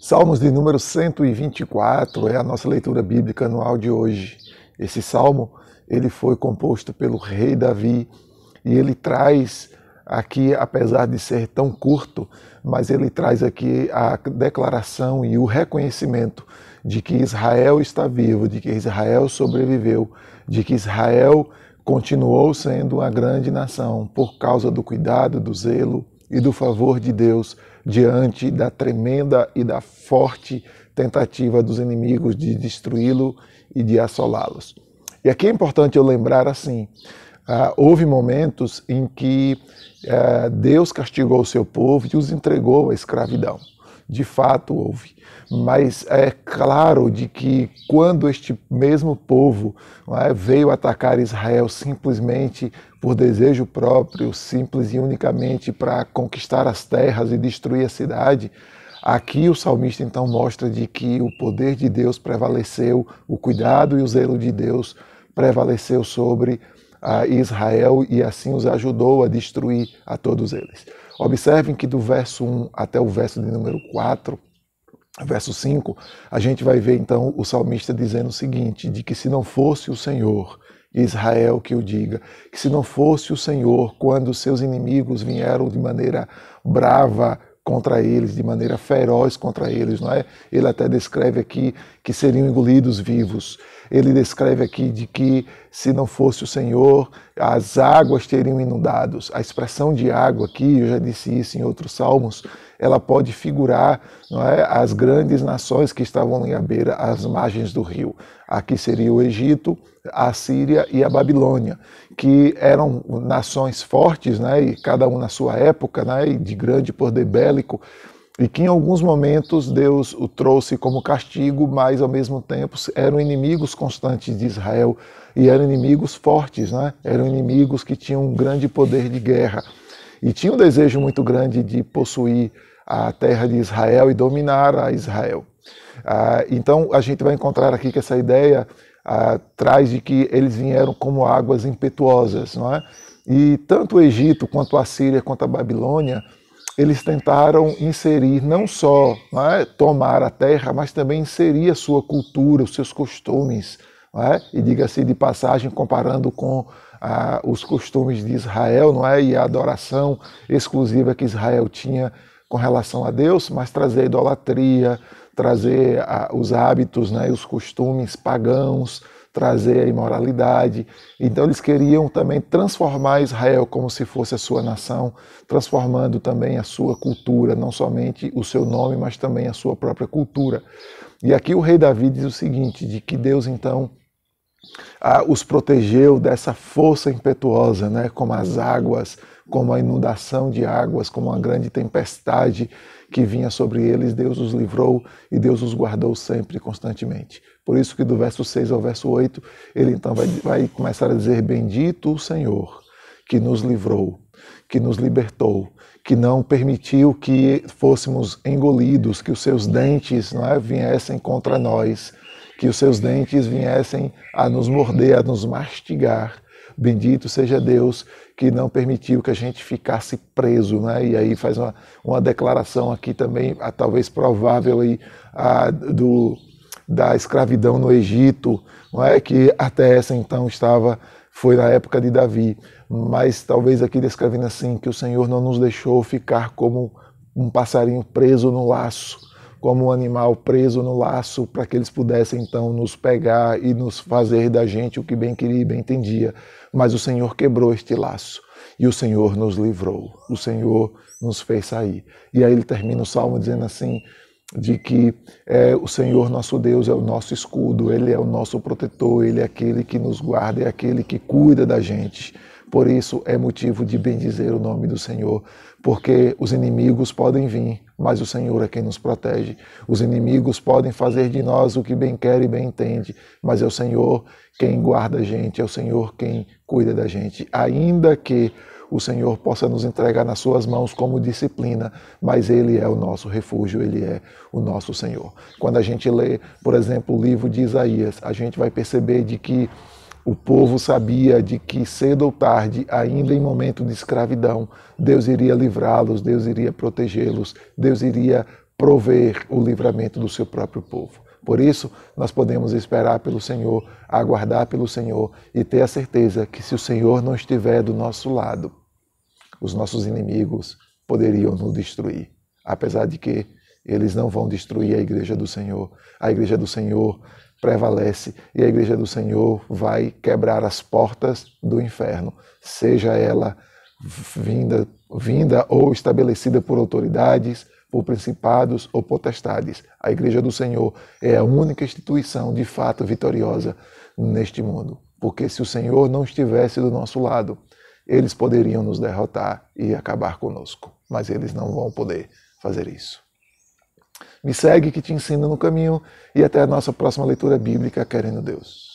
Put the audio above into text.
Salmos de número 124 é a nossa leitura bíblica anual de hoje. Esse salmo ele foi composto pelo rei Davi e ele traz aqui, apesar de ser tão curto, mas ele traz aqui a declaração e o reconhecimento de que Israel está vivo, de que Israel sobreviveu, de que Israel continuou sendo uma grande nação por causa do cuidado, do zelo e do favor de Deus diante da tremenda e da forte tentativa dos inimigos de destruí-lo e de assolá-los. E aqui é importante eu lembrar assim: uh, houve momentos em que uh, Deus castigou o seu povo e os entregou à escravidão. De fato houve. Mas é claro de que quando este mesmo povo é, veio atacar Israel simplesmente por desejo próprio, simples e unicamente para conquistar as terras e destruir a cidade, aqui o salmista então mostra de que o poder de Deus prevaleceu, o cuidado e o zelo de Deus prevaleceu sobre a Israel e assim os ajudou a destruir a todos eles. Observem que do verso 1 até o verso de número 4, verso 5, a gente vai ver então o salmista dizendo o seguinte: de que se não fosse o Senhor, Israel que o diga, que se não fosse o Senhor, quando seus inimigos vieram de maneira brava contra eles, de maneira feroz contra eles, não é? Ele até descreve aqui que seriam engolidos vivos. Ele descreve aqui de que se não fosse o Senhor, as águas teriam inundados. A expressão de água aqui, eu já disse isso em outros salmos, ela pode figurar é, as grandes nações que estavam à beira, às margens do rio. Aqui seria o Egito, a Síria e a Babilônia, que eram nações fortes, né, e cada um na sua época, né, de grande poder bélico, e que em alguns momentos Deus o trouxe como castigo, mas ao mesmo tempo eram inimigos constantes de Israel e eram inimigos fortes, né? eram inimigos que tinham um grande poder de guerra e tinham um desejo muito grande de possuir a terra de Israel e dominar a Israel. Ah, então a gente vai encontrar aqui que essa ideia ah, traz de que eles vieram como águas impetuosas, não é? E tanto o Egito quanto a Síria quanto a Babilônia eles tentaram inserir não só é, tomar a terra, mas também inserir a sua cultura, os seus costumes. É? E diga-se de passagem, comparando com ah, os costumes de Israel, não é? E a adoração exclusiva que Israel tinha com relação a Deus, mas trazer a idolatria, trazer ah, os hábitos, né, os costumes pagãos, trazer a imoralidade. Então eles queriam também transformar Israel como se fosse a sua nação, transformando também a sua cultura, não somente o seu nome, mas também a sua própria cultura. E aqui o rei Davi diz o seguinte, de que Deus então ah, os protegeu dessa força impetuosa, né, como as águas, como a inundação de águas, como uma grande tempestade que vinha sobre eles, Deus os livrou e Deus os guardou sempre, constantemente. Por isso que do verso 6 ao verso 8, ele então vai, vai começar a dizer, bendito o Senhor, que nos livrou, que nos libertou, que não permitiu que fôssemos engolidos, que os seus dentes não é, viessem contra nós, que os seus dentes viessem a nos morder, a nos mastigar. Bendito seja Deus que não permitiu que a gente ficasse preso, né? E aí faz uma, uma declaração aqui também, a, talvez provável aí, a, do, da escravidão no Egito, não é? Que até essa então estava foi na época de Davi, mas talvez aqui descrevendo assim que o Senhor não nos deixou ficar como um passarinho preso no laço, como um animal preso no laço, para que eles pudessem então nos pegar e nos fazer da gente o que bem queria e bem entendia. Mas o Senhor quebrou este laço e o Senhor nos livrou, o Senhor nos fez sair. E aí ele termina o salmo dizendo assim: de que é, o Senhor nosso Deus é o nosso escudo, Ele é o nosso protetor, Ele é aquele que nos guarda, é aquele que cuida da gente. Por isso é motivo de bendizer o nome do Senhor, porque os inimigos podem vir, mas o Senhor é quem nos protege. Os inimigos podem fazer de nós o que bem quer e bem entende, mas é o Senhor quem guarda a gente, é o Senhor quem cuida da gente. Ainda que o Senhor possa nos entregar nas suas mãos como disciplina, mas Ele é o nosso refúgio, Ele é o nosso Senhor. Quando a gente lê, por exemplo, o livro de Isaías, a gente vai perceber de que o povo sabia de que cedo ou tarde, ainda em momento de escravidão, Deus iria livrá-los, Deus iria protegê-los, Deus iria prover o livramento do seu próprio povo. Por isso, nós podemos esperar pelo Senhor, aguardar pelo Senhor e ter a certeza que se o Senhor não estiver do nosso lado, os nossos inimigos poderiam nos destruir. Apesar de que eles não vão destruir a igreja do Senhor. A igreja do Senhor prevalece e a igreja do Senhor vai quebrar as portas do inferno, seja ela vinda, vinda ou estabelecida por autoridades, por principados ou potestades. A Igreja do Senhor é a única instituição de fato vitoriosa neste mundo. Porque se o Senhor não estivesse do nosso lado, eles poderiam nos derrotar e acabar conosco, mas eles não vão poder fazer isso. Me segue que te ensino no caminho e até a nossa próxima leitura bíblica, querendo Deus.